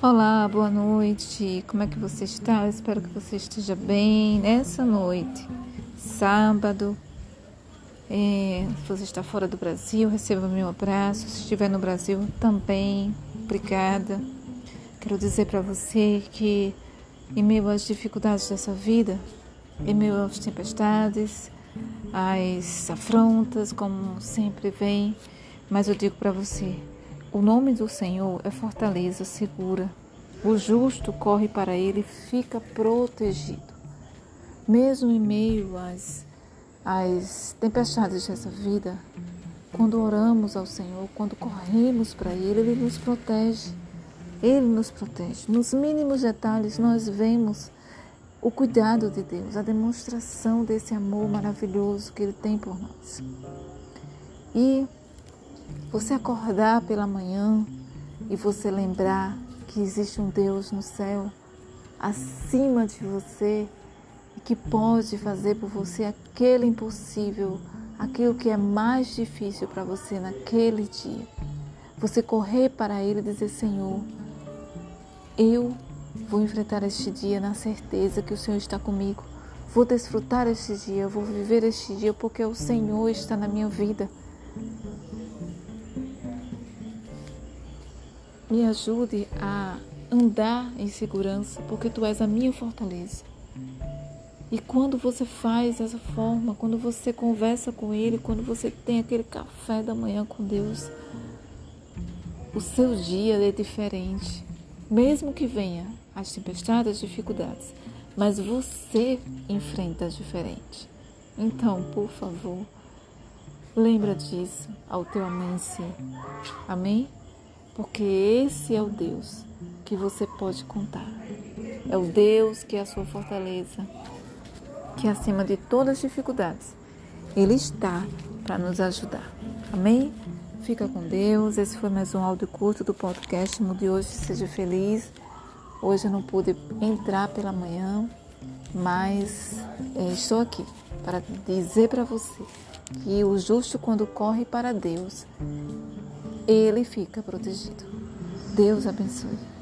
Olá, boa noite. Como é que você está? Eu espero que você esteja bem nessa noite, sábado. É, se você está fora do Brasil, receba meu abraço. Se estiver no Brasil, também. Obrigada. Quero dizer para você que, em meio às dificuldades dessa vida, em meio às tempestades, às afrontas, como sempre vem, mas eu digo para você o nome do Senhor é fortaleza segura. O justo corre para ele e fica protegido. Mesmo em meio às, às tempestades dessa vida, quando oramos ao Senhor, quando corremos para Ele, Ele nos protege. Ele nos protege. Nos mínimos detalhes, nós vemos o cuidado de Deus, a demonstração desse amor maravilhoso que Ele tem por nós. E você acordar pela manhã e você lembrar que existe um Deus no céu acima de você e que pode fazer por você aquele impossível, aquilo que é mais difícil para você naquele dia. Você correr para Ele e dizer: Senhor, eu vou enfrentar este dia na certeza que o Senhor está comigo. Vou desfrutar este dia, vou viver este dia porque o Senhor está na minha vida. Me ajude a andar em segurança, porque tu és a minha fortaleza. E quando você faz dessa forma, quando você conversa com Ele, quando você tem aquele café da manhã com Deus, o seu dia é diferente. Mesmo que venha as tempestades, as dificuldades, mas você enfrenta diferente. Então, por favor, lembra disso ao teu amanhecer. Amém? Porque esse é o Deus que você pode contar. É o Deus que é a sua fortaleza, que acima de todas as dificuldades, Ele está para nos ajudar. Amém? Fica com Deus. Esse foi mais um áudio curto do podcast Mude Hoje, seja feliz. Hoje eu não pude entrar pela manhã, mas é, estou aqui para dizer para você que o justo, quando corre para Deus, ele fica protegido. Deus abençoe.